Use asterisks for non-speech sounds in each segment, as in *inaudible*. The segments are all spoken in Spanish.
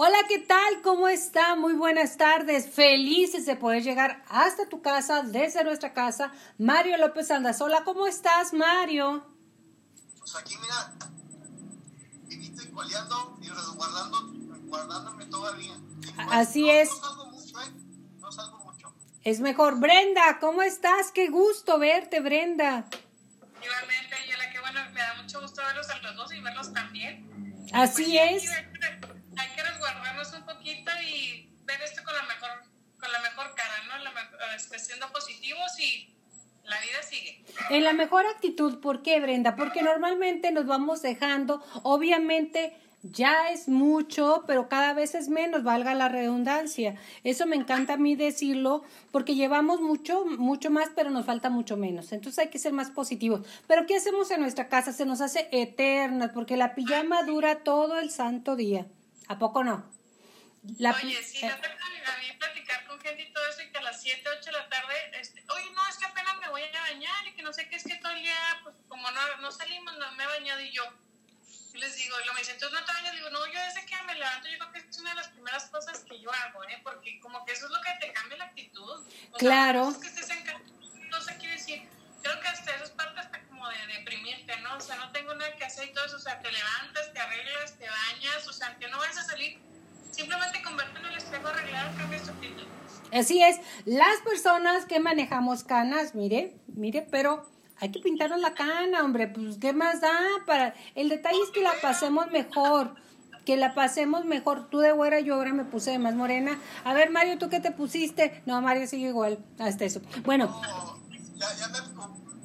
Hola, ¿qué tal? ¿Cómo está? Muy buenas tardes. Felices de poder llegar hasta tu casa, desde nuestra casa. Mario López Andazola, ¿cómo estás, Mario? Pues aquí, mira, y coleando y resguardando, guardándome todavía. Pues, Así no- es. No salgo mucho, ¿eh? No salgo mucho. Es mejor. Brenda, ¿cómo estás? Qué gusto verte, Brenda. Igualmente, Yela, que bueno, me da mucho gusto verlos a los dos y verlos también. Así Pues es. Un poquito y ver esto con la mejor, con la mejor cara, ¿no? La, este, siendo positivos y la vida sigue. En la mejor actitud, ¿por qué, Brenda? Porque normalmente nos vamos dejando, obviamente ya es mucho, pero cada vez es menos, valga la redundancia. Eso me encanta a mí decirlo, porque llevamos mucho, mucho más, pero nos falta mucho menos. Entonces hay que ser más positivos. Pero ¿qué hacemos en nuestra casa? Se nos hace eterna, porque la pijama dura todo el santo día. ¿A poco no? La Oye, sí, eh, no te a mí platicar con gente y todo eso y que a las 7, 8 de la tarde, este, oye, no, es que apenas me voy a bañar y que no sé qué, es que todo el día, pues como no, no salimos, no me he bañado y yo les digo, y lo me dicen, entonces no te bañas, digo, no, yo desde que me levanto, yo creo que es una de las primeras cosas que yo hago, ¿eh? Porque como que eso es lo que te cambia la actitud. O sea, Claro. es que estés en casa, no sé quiere decir, creo que hasta eso es parte hasta como de deprimirte, ¿no? O sea, no tengo nada que hacer y todo eso, o sea, te levantas, te arreglas, te bañas, o sea, que no vayas a salir, simplemente con verte en el espejo arreglado cambia actitud. Así es, las personas que manejamos canas, mire, mire, pero hay que pintarnos la cana, hombre, pues qué más da para el detalle es que la pasemos mejor, que la pasemos mejor. Tú de güera, yo ahora me puse de más morena. A ver, Mario, ¿tú qué te pusiste? No, Mario sigue igual, hasta eso. Bueno, No, ya, ya me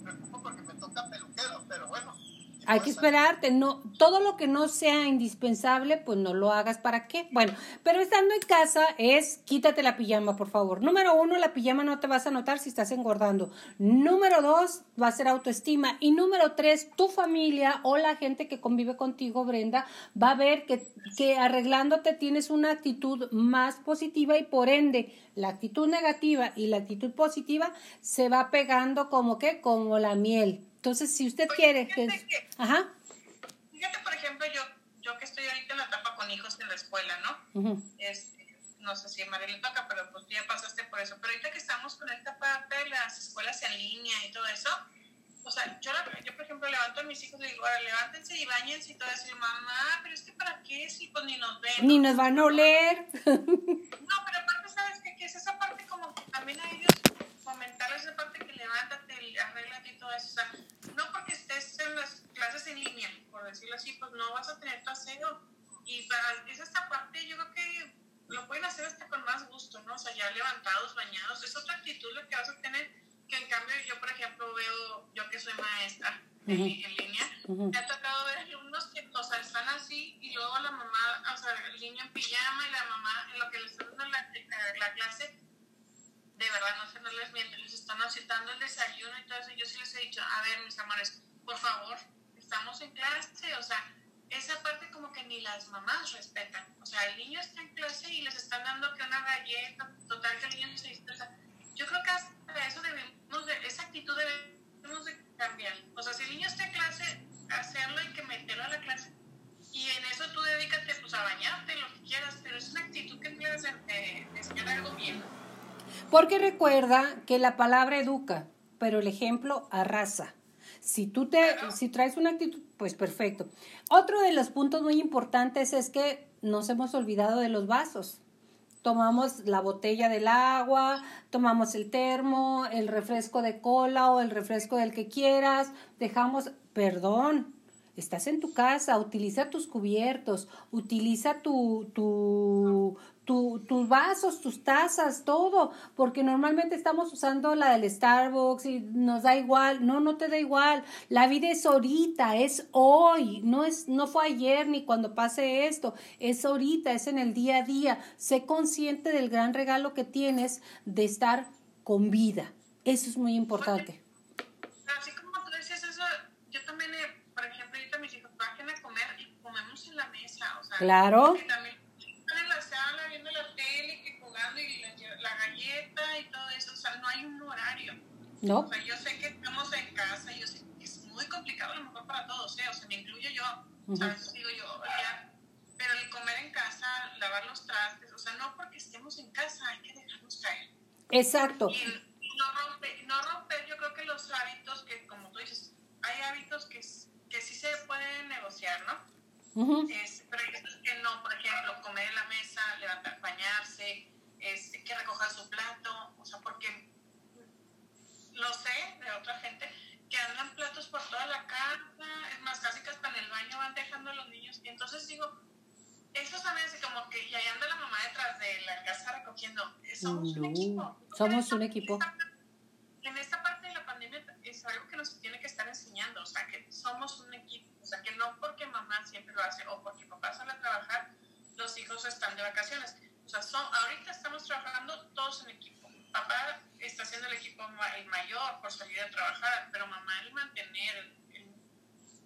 preocupo porque me toca peluquero, pero bueno. ¿Qué Hay que esperarte, no, todo lo que no sea indispensable, pues no lo hagas para qué. Bueno, pero estando en casa es quítate la pijama, por favor. Número uno, la pijama no te vas a notar si estás engordando. Número dos, va a ser autoestima. Y número tres, tu familia o la gente que convive contigo, Brenda, va a ver que, que arreglándote tienes una actitud más positiva y por ende la actitud negativa y la actitud positiva se va pegando como que, como la miel. Entonces, si usted Oye, quiere fíjate que- Ajá. Fíjate, por ejemplo, yo, yo que estoy ahorita en la etapa con hijos en la escuela, ¿no? ujú. Este, no sé si a María le toca, pero pues tú ya pasaste por eso. Pero ahorita que estamos con esta parte de las escuelas en línea y todo eso, o sea, yo, la- yo por ejemplo levanto a mis hijos y digo, levántense y bañense y todo eso. Y yo, mamá, pero es que para qué si pues ni nos ven. Ni nos van a oler. No, pero aparte, ¿sabes qué? Que es esa parte como que también a ellos fomentarles esa parte que levántate, arréglate y todo eso. O sea, no porque estés en las clases en línea, por decirlo así, pues no vas a tener tu aseo. Y para es esta parte, yo creo que lo pueden hacer hasta con más gusto, ¿no? O sea, ya levantados, bañados, es otra actitud lo que vas a tener. Que en cambio, yo, por ejemplo, veo, yo que soy maestra en, Ujú. en línea, Ujú. me ha tocado ver alumnos que, o sea, están así y luego la mamá, o sea, el niño en pijama y la mamá en lo que le está dando la- la clase, de verdad, no sé, no les miento, les están dando el desayuno y todo eso. Yo sí les he dicho, a ver, mis amores, por favor, estamos en clase, o sea, esa parte como que ni las mamás respetan. O sea, el niño está en clase y les están dando que una galleta, total que el niño se dispersa. Yo creo que hasta eso debemos de, esa actitud debemos de cambiar. O sea, si el niño está en clase, hacerlo y que meterlo a la clase. Y en eso tú dedícate pues a bañarte, lo que quieras, pero es una actitud que tienes de, de, de enseñar algo bien. Porque recuerda que la palabra educa, pero el ejemplo arrasa. Si tú te, si traes una actitud, pues perfecto. Otro de los puntos muy importantes es que nos hemos olvidado de los vasos. Tomamos la botella del agua, tomamos el termo, el refresco de cola o el refresco del que quieras, dejamos, perdón, estás en tu casa, utiliza tus cubiertos, utiliza tu, tu, tu- tus vasos, tus tazas, todo, porque normalmente estamos usando la del Starbucks y nos da igual, no, no te da igual, la vida es ahorita, es hoy, no es, no fue ayer ni cuando pase esto, es ahorita, es en el día a día, sé consciente del gran regalo que tienes de estar con vida, eso es muy importante. En la mesa, o sea, Claro están en la sala viendo la tele, que jugando y la, la galleta y todo eso, o sea, no hay un horario. ¿No? O sea, yo sé que estamos en casa, yo sé que es muy complicado a lo mejor para todos, ¿eh? o sea, me incluyo yo, Ujú. ¿sabes? Digo yo, ya, pero el comer en casa lavar los trastes, o sea, no porque estemos en casa, hay que dejarnos caer. Exacto. Y, no, romper, no romper, yo creo que los hábitos que, como tú dices, hay hábitos que, que sí se pueden negociar, ¿no? es, pero hay que no, por ejemplo, comer en la mesa, levantar, bañarse, es, que recoger su plato, o sea, porque lo sé de otra gente que andan platos por toda la casa, es más, casi que hasta en el baño van dejando a los niños, y entonces digo, eso también es como que, y ahí anda la mamá detrás de la casa recogiendo, somos un equipo. Somos un equipo. En esta parte de la pandemia es algo que nos tiene que estar enseñando, o sea, que somos un equipo, o sea, que no porque mamá siempre lo hace o porque papá sale a trabajar, los hijos están de vacaciones. O sea, son, ahorita estamos trabajando todos en equipo. Papá está haciendo el equipo el mayor por salir a trabajar, pero mamá el mantener,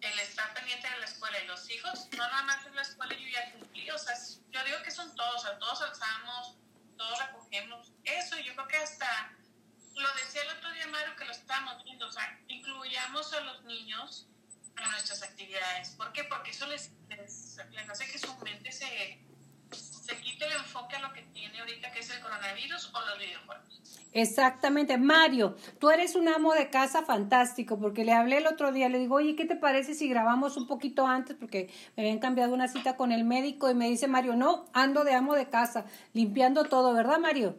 el, estar pendiente de la escuela y los hijos, no nada más en la escuela yo ya cumplí, o sea, yo digo que son todos, o sea, todos alzamos, todos recogemos, eso yo creo que hasta, lo decía el otro día Mario que lo estábamos viendo, o sea, incluyamos a los niños a nuestras actividades, ¿por qué? Porque eso les, les, les hace que su mente se se quite el enfoque a lo que tiene ahorita, que es el coronavirus o los videojuegos. Exactamente. Mario, tú eres un amo de casa fantástico, porque le hablé el otro día, le digo, oye, ¿qué te parece si grabamos un poquito antes? Porque me habían cambiado una cita con el médico y me dice Mario, no, ando de amo de casa, limpiando todo, ¿verdad, Mario?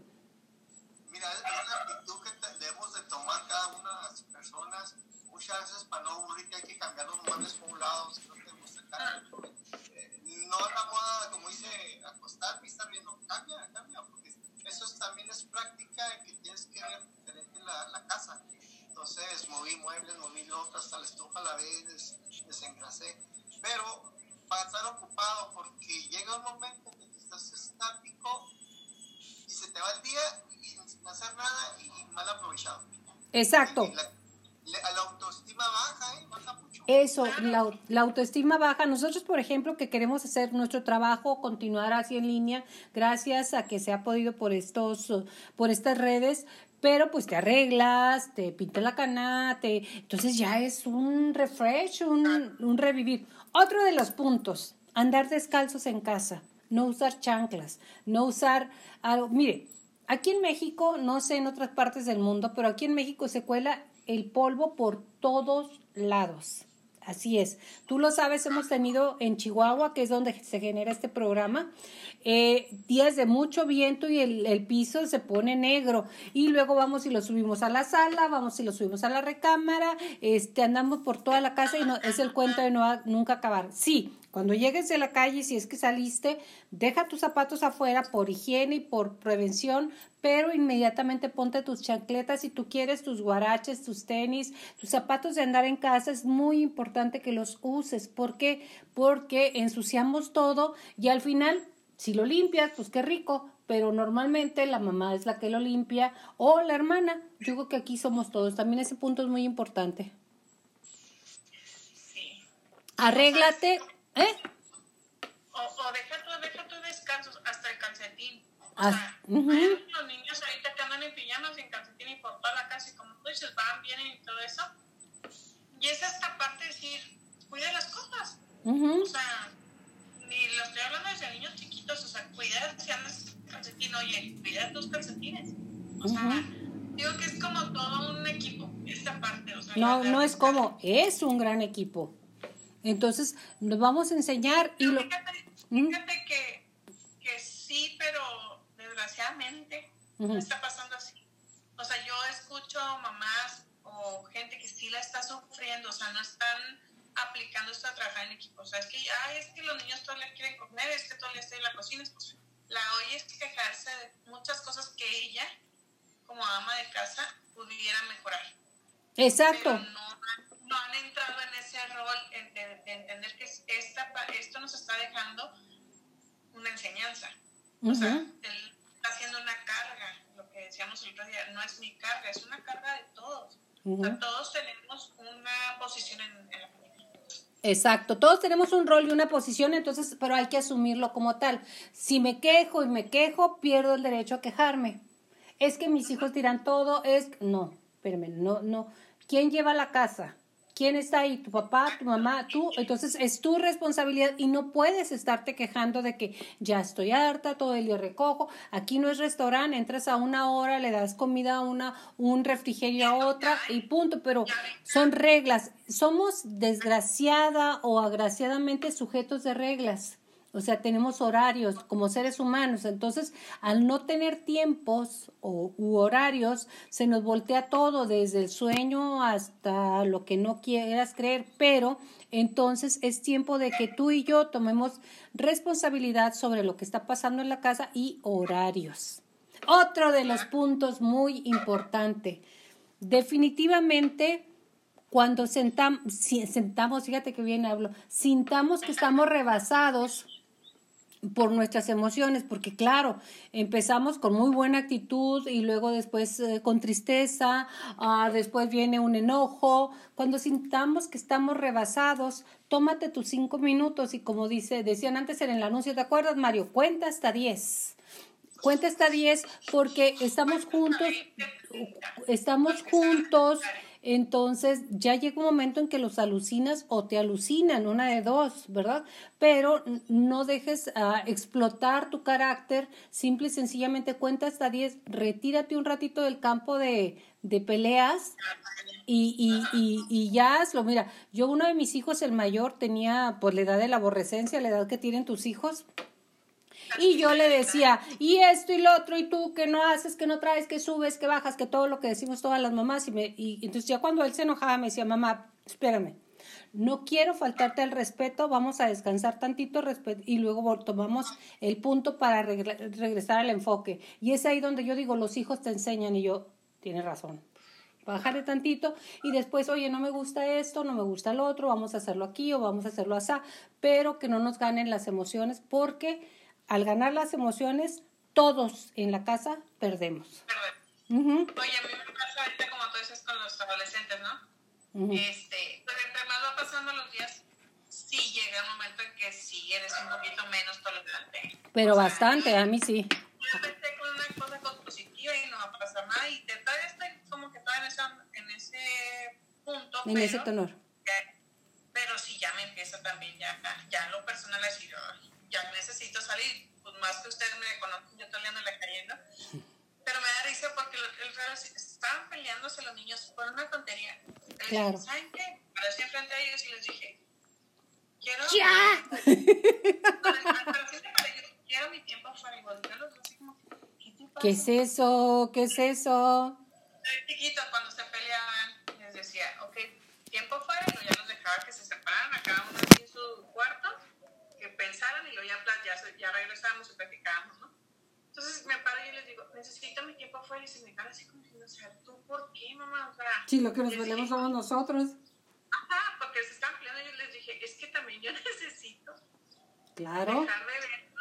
Exacto. la, la, autoestima baja, ¿eh? baja mucho. Eso, la, la, autoestima baja. Nosotros, por ejemplo, que queremos hacer nuestro trabajo, continuar así en línea, gracias a que se ha podido por estos, por estas redes, pero pues te arreglas, te pintas la cana, te... entonces ya es un refresh, un, un revivir. Otro de los puntos, andar descalzos en casa, no usar chanclas, no usar algo. Mire, aquí en México, no sé en otras partes del mundo, pero aquí en México se cuela el polvo por todos lados. Así es. Tú lo sabes, hemos tenido en Chihuahua, que es donde se genera este programa, eh, días de mucho viento y el, piso se pone negro. Y luego vamos y lo subimos a la sala, vamos y lo subimos a la recámara, este, andamos por toda la casa y no, es el cuento de no, nunca acabar. Sí, cuando llegues de la calle, si es que saliste, deja tus zapatos afuera por higiene y por prevención, pero inmediatamente ponte tus chancletas si tú quieres, tus guaraches, tus tenis, tus zapatos de andar en casa. Es muy importante que los uses. ¿Por qué? Porque ensuciamos todo y al final, si lo limpias, pues qué rico, pero normalmente la mamá es la que lo limpia o la hermana. Yo creo que aquí somos todos. También ese punto es muy importante. Sí. Arréglate. ¿Eh? O, o deja, tu, deja tu descanso hasta el calcetín. O sea, uh -huh. hay los niños ahorita que andan en pijamas, en calcetín y por toda la casa, y como tú dices, van, vienen y todo eso. Y es esta parte de decir, cuida las cosas. Uh -huh. O sea, ni lo estoy hablando desde niños chiquitos, o sea, cuida si andas calcetín, oye, cuida tus calcetines. O sea, uh -huh. digo que es como todo un equipo, esta parte. O sea, no, no es como, es un gran equipo. Entonces, nos vamos a enseñar y lo... Fíjate, fíjate que, que sí, pero desgraciadamente uh -huh. está pasando así. O sea, yo escucho mamás o gente que sí la está sufriendo, o sea, no están aplicando esto a trabajar en equipo. O sea, es que, ay, es que los niños todo le quieren comer, es que todo le estoy en la cocina. Pues, la oyes quejarse de muchas cosas que ella, como ama de casa, pudiera mejorar. Exacto. Pero no, no han entrado en ese rol de, de entender que esta, esto nos está dejando una enseñanza. O uh -huh. sea, él está haciendo una carga, lo que decíamos el otro día, no es mi carga, es una carga de todos. Uh -huh. o sea, todos tenemos una posición en, en la familia. Exacto, todos tenemos un rol y una posición, entonces, pero hay que asumirlo como tal. Si me quejo y me quejo, pierdo el derecho a quejarme. Es que mis hijos dirán todo, es no, espérame, no, no. ¿Quién lleva la casa? ¿Quién está ahí? ¿Tu papá, tu mamá, tú? Entonces es tu responsabilidad y no puedes estarte quejando de que ya estoy harta, todo el día recojo. Aquí no es restaurante, entras a una hora, le das comida a una, un refrigerio a otra y punto. Pero son reglas. Somos desgraciada o agraciadamente sujetos de reglas. O sea, tenemos horarios como seres humanos. Entonces, al no tener tiempos o, u horarios, se nos voltea todo, desde el sueño hasta lo que no quieras creer. Pero entonces es tiempo de que tú y yo tomemos responsabilidad sobre lo que está pasando en la casa y horarios. Otro de los puntos muy importante. Definitivamente cuando sentamos, sentamos, fíjate que bien hablo, sintamos que estamos rebasados por nuestras emociones, porque claro, empezamos con muy buena actitud y luego después eh, con tristeza, uh, después viene un enojo. Cuando sintamos que estamos rebasados, tómate tus cinco minutos y como dice, decían antes en el anuncio, ¿te acuerdas, Mario? Cuenta hasta diez. Cuenta hasta diez porque estamos juntos, estamos juntos entonces ya llega un momento en que los alucinas o te alucinan, una de dos, ¿verdad? Pero no dejes uh, explotar tu carácter, simple y sencillamente cuenta hasta 10, retírate un ratito del campo de, de peleas y, y, y, y, ya hazlo. Mira, yo uno de mis hijos, el mayor, tenía pues la edad de la aborrecencia, la edad que tienen tus hijos, y yo le decía, y esto y lo otro, y tú que no haces, que no traes, que subes, que bajas, que todo lo que decimos todas las mamás. Y, me, y entonces ya cuando él se enojaba me decía, mamá, espérame, no quiero faltarte el respeto, vamos a descansar tantito y luego tomamos el punto para regresar al enfoque. Y es ahí donde yo digo, los hijos te enseñan y yo, tienes razón. Bajarle tantito y después, oye, no me gusta esto, no me gusta el otro, vamos a hacerlo aquí o vamos a hacerlo así, pero que no nos ganen las emociones porque al ganar las emociones, todos en la casa perdemos. Oye, a mí me pasa ahorita como tú dices con los adolescentes, ¿no? Este, pues entre más va pasando los días, sí llega un momento en que sí eres un poquito menos tolerante. Pero bastante, a mí sí. Yo empecé con una cosa positiva y no va a pasar nada y te todavía estoy como que todavía en, esa, en ese punto. En pero, ese tenor. pero sí, ya me empieza también, ya, ya lo personal a decir, ya necesito salir, pues más que ustedes me conocen, yo estoy la cayendo. Pero me da risa porque el raro estaban peleándose los niños por una tontería. Claro. Dije, ¿Saben qué? Enfrente a ellos y les dije, quiero. ¡Ya! *laughs* quiero mi tiempo para igualarlos. Así como, ¿qué te pasa? ¿Qué es eso? ¿Qué es eso? Chiquitos, cuando se peleaban, les decía, ok, tiempo fuera, y ya los dejaba que se separaran a cada uno en su cuarto pensaran y luego ya, ya, ya regresamos y platicábamos, ¿no? Entonces me paro y les digo, necesito mi tiempo afuera y se me queda así como diciendo, o sea, ¿tú por qué, mamá? O sea, sí, lo que nos peleamos somos nosotros. Ajá, porque se están peleando y yo les dije, es que también yo *laughs* necesito claro. dejar de ver,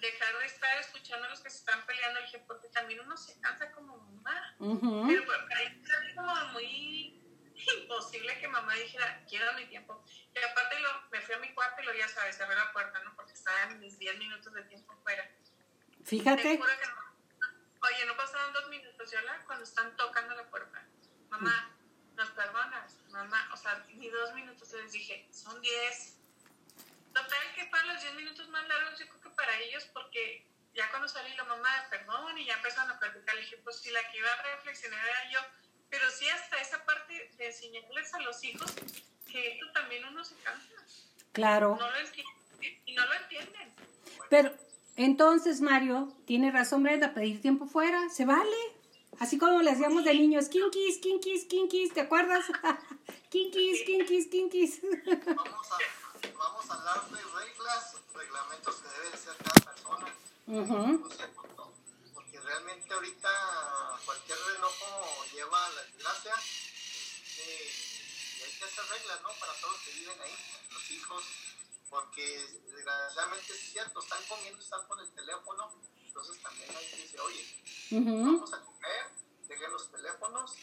dejar de estar escuchando a los que se están peleando. Le dije, porque también uno se cansa como mamá. Uh -huh. Pero para ahí es como muy imposible que mamá dijera, quiero mi tiempo. Y aparte lo, me fui a mi cuarto y lo ya sabes, cerré la puerta, ¿no? Porque estaba en mis 10 minutos de tiempo fuera. Fíjate. No, oye, no pasaron dos minutos, yo la, cuando están tocando la puerta. Mamá, ¿nos perdonas? Mamá, o sea, ni dos minutos. Les dije, son 10. Total, que para los 10 minutos más largos, yo creo que para ellos, porque ya cuando salí la mamá, perdón, y ya empezaron a platicar, le dije, pues si la que iba a reflexionar era yo pero sí hasta esa parte de enseñarles a los hijos que esto también uno se cansa. Claro. No lo entienden, y no lo entienden. Pero entonces, Mario, tiene razón Brenda, pedir tiempo fuera, se vale. Así como le hacíamos de niños, kinkis, kinkis, kinkis, ¿te acuerdas? *laughs* kinkis, kinkis, kinkis. vamos, a, vamos a hablar de reglas, reglamentos que debe ser cada persona. Uh porque realmente ahorita cualquier enojo lleva la desgracia. Eh, y hay que hacer reglas, ¿no? Para todos los que viven ahí, los hijos, porque desgraciadamente es cierto, están comiendo, están con el teléfono, entonces también hay que decir, oye, uh -huh. vamos a comer, dejen los teléfonos.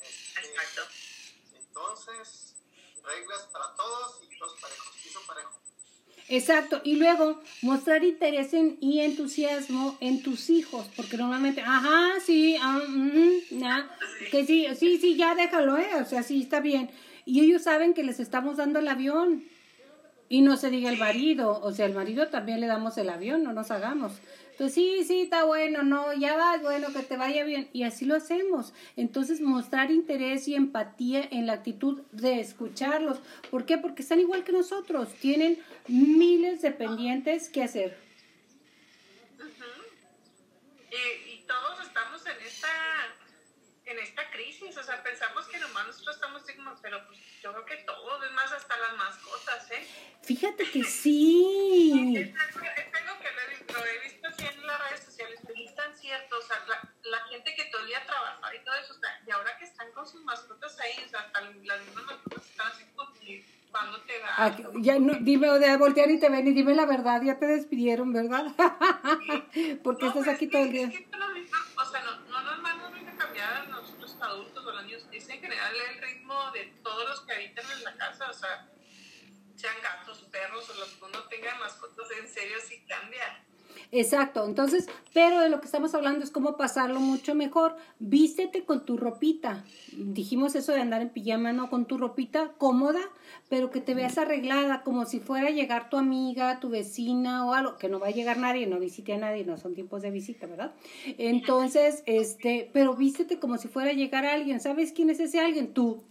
Este, Exacto. Entonces, reglas para todos y todos parejos, piso parejo. Exacto, y luego mostrar interés en, y entusiasmo en tus hijos, porque normalmente, ajá, sí, ah, mm, nah, que sí, sí, sí, ya déjalo, ¿eh? O sea, sí, está bien. y ellos saben que les estamos dando el avión. Y no se diga el marido, o sea, el marido también le damos el avión, no nos hagamos. Entonces, sí, sí, está bueno, no, ya vas, bueno, que te vaya bien. Y así lo hacemos. Entonces, mostrar interés y empatía en la actitud de escucharlos. ¿Por qué? Porque están igual que nosotros, tienen miles de pendientes que hacer. y, y todos estamos en esta en esta crisis, o sea, pensamos que nomás nosotros estamos dignos, pero pues yo creo que todos, es más, hasta las mascotas, ¿eh? Fíjate que sí. Ya no, dime, de voltear y te ven y dime la verdad, ya te despidieron, ¿verdad? *laughs* Porque no, estás aquí todo el día. Es que o sea, no, no nos van a cambiar a nosotros adultos o los niños, es en general el ritmo de todos los que habitan en la casa, o sea, sean gatos, perros o los que uno tenga mascotas, en serio sí cambia. Exacto, entonces, pero de lo que estamos hablando es cómo pasarlo mucho mejor. Vístete con tu ropita. Dijimos eso de andar en pijama, ¿no? Con tu ropita cómoda, pero que te veas arreglada, como si fuera a llegar tu amiga, tu vecina o algo, que no va a llegar nadie, no visite a nadie, no son tiempos de visita, ¿verdad? Entonces, este, pero vístete como si fuera a llegar a alguien. ¿Sabes quién es ese alguien? Tú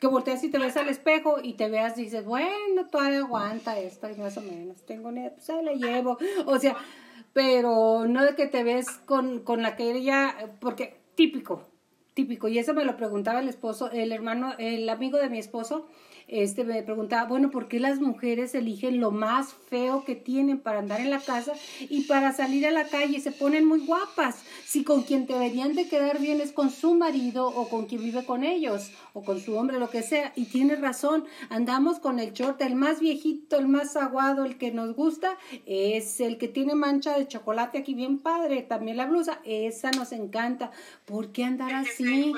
que volteas y te ves al espejo y te veas y dices, bueno, todavía aguanta esto y más o menos, tengo ni pues ahí la llevo. O sea, pero no de que te ves con, con la que ella, porque típico, típico, y eso me lo preguntaba el esposo, el hermano, el amigo de mi esposo, este me preguntaba, bueno, ¿por qué las mujeres eligen lo más feo que tienen para andar en la casa y para salir a la calle se ponen muy guapas? Si con quien deberían de quedar bien es con su marido o con quien vive con ellos o con su hombre, lo que sea. Y tiene razón, andamos con el short, el más viejito, el más aguado, el que nos gusta, es el que tiene mancha de chocolate aquí bien padre, también la blusa, esa nos encanta. ¿Por qué andar así?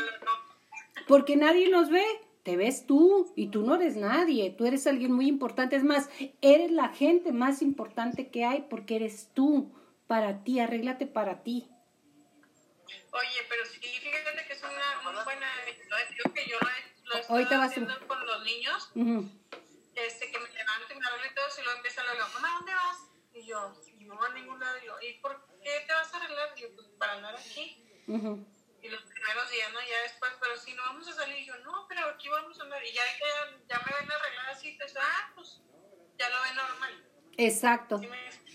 Porque nadie nos ve te ves tú y tú no eres nadie, tú eres alguien muy importante, es más, eres la gente más importante que hay porque eres tú, para ti, arréglate para ti. Oye, pero sí, fíjate que es una muy buena, yo que yo lo, lo estoy haciendo con los niños, este, que me levanto y me arreglo y todo, y luego empiezan a hablar, mamá, ¿dónde vas? Y yo, no a ningún lado, y yo, ¿y por qué te vas a arreglar? Y yo, pues para andar aquí. Uh y los primeros días, ¿no? Ya después, pero si no vamos a salir, yo, no, pero aquí vamos a andar. Y ya, ya, ya me ven arreglada así, pues, ah, pues, ya lo ven normal. Exacto.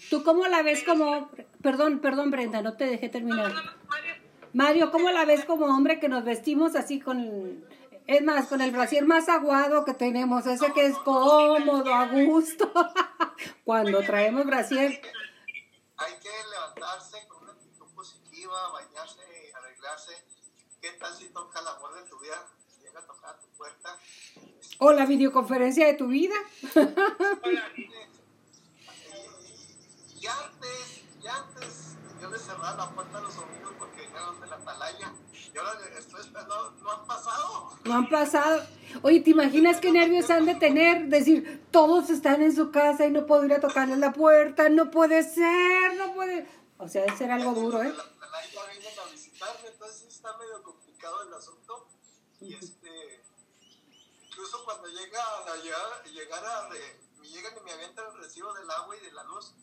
¿Tú cómo la ves como, perdón, perdón Brenda, no te dejé terminar. Mario. Mario, ¿cómo la ves como hombre que nos vestimos así con, es más, con el brasier más aguado que tenemos, ese que es cómodo, a gusto, cuando traemos brasier? Hay que levantarse con una actitud positiva, bañarse ¿Qué tal si toca el amor de tu vida? Llega a tocar tu puerta. O la videoconferencia de tu vida. *laughs* y antes, y antes, yo le cerraba la puerta a los amigos porque de la atalaya. Y ahora estoy esperando, no han pasado. No han pasado. Oye, ¿te imaginas qué nervios han de tener? Decir, todos están en su casa y no puedo ir a tocarles la puerta, no puede ser, no puede. O sea, debe ser algo duro, ¿eh? entonces está medio complicado el asunto. Y este, incluso cuando llega a llegar, llegar a, me llegan y me avientan el recibo del agua y de la luz,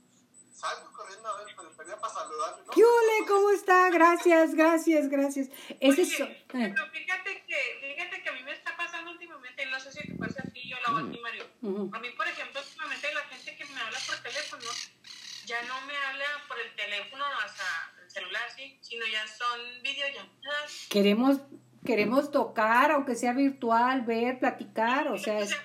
salgo corriendo a ver, pero pedía para saludarle. ¿no? ¡Yule! ¿Cómo está? Gracias, gracias, gracias. Es eso. Pero fíjate que, fíjate que a mí me está pasando últimamente, no sé si te pasa a ti, yo lo hago a ti, Mario. A mí, por ejemplo, últimamente la gente que me habla por teléfono, ya no me habla por el teléfono hasta el celular, sí, sino ya son videollamadas. Queremos, queremos tocar, aunque sea virtual, ver, platicar, o sea... Hasta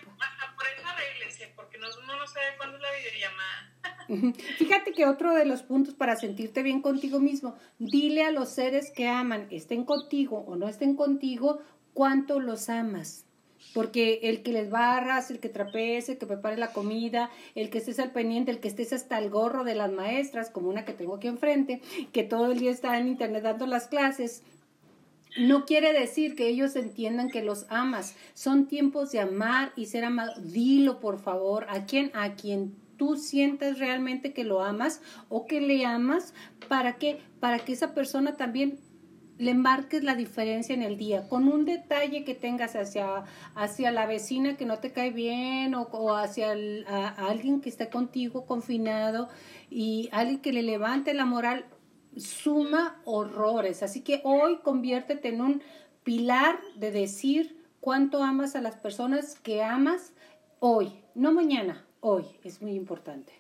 por eso arréglese, porque uno no sabe cuándo es la videollamada. *laughs* Fíjate que otro de los puntos para sentirte bien contigo mismo, dile a los seres que aman, estén contigo o no estén contigo, cuánto los amas porque el que les barras, el que trapees, el que prepare la comida, el que estés al pendiente, el que estés hasta el gorro de las maestras, como una que tengo aquí enfrente, que todo el día está en internet dando las clases, no quiere decir que ellos entiendan que los amas. Son tiempos de amar y ser amado. Dilo, por favor, a quien, a quien tú sientas realmente que lo amas o que le amas, ¿para qué? Para que esa persona también le marques la diferencia en el día, con un detalle que tengas hacia, hacia la vecina que no te cae bien o, hacia alguien que está contigo confinado y alguien que le levante la moral, suma horrores. Así que hoy conviértete en un pilar de decir cuánto amas a las personas que amas hoy, no mañana, hoy. Es muy importante.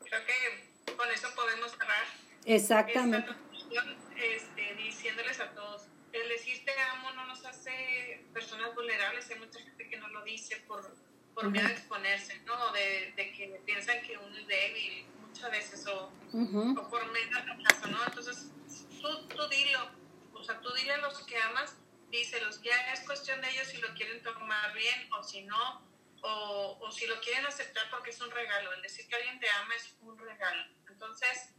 Creo que con eso podemos cerrar. Exactamente diciéndoles a todos, el decir te amo no nos hace personas vulnerables, hay mucha gente que no lo dice por, por miedo a exponerse, ¿no? De, de, que piensan que uno es débil muchas veces o, o por miedo a rechazo, ¿no? Entonces, tú, tú dilo, o sea, tú dile a los que amas, díselos, ya es cuestión de ellos si lo quieren tomar bien o si no, o, o si lo quieren aceptar porque es un regalo, el decir que alguien te ama es un regalo. Entonces,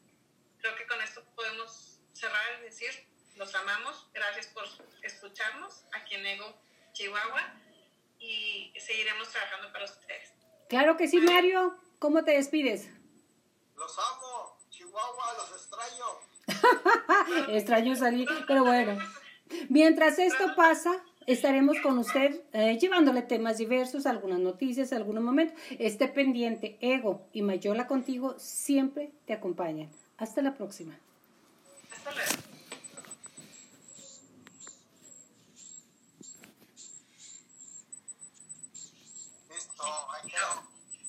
creo que con esto podemos cerrar y decir, los amamos, gracias por escucharnos aquí en Ego, Chihuahua, y seguiremos trabajando para ustedes. Claro que sí, Mario. ¿Cómo te despides? Los amo, Chihuahua, los extraño. *laughs* extraño salir, pero bueno. Mientras esto pasa, estaremos con usted eh, llevándole temas diversos, algunas noticias, algunos momentos. Esté pendiente, Ego y Mayola contigo siempre te acompañan. Hasta la próxima. Hasta luego.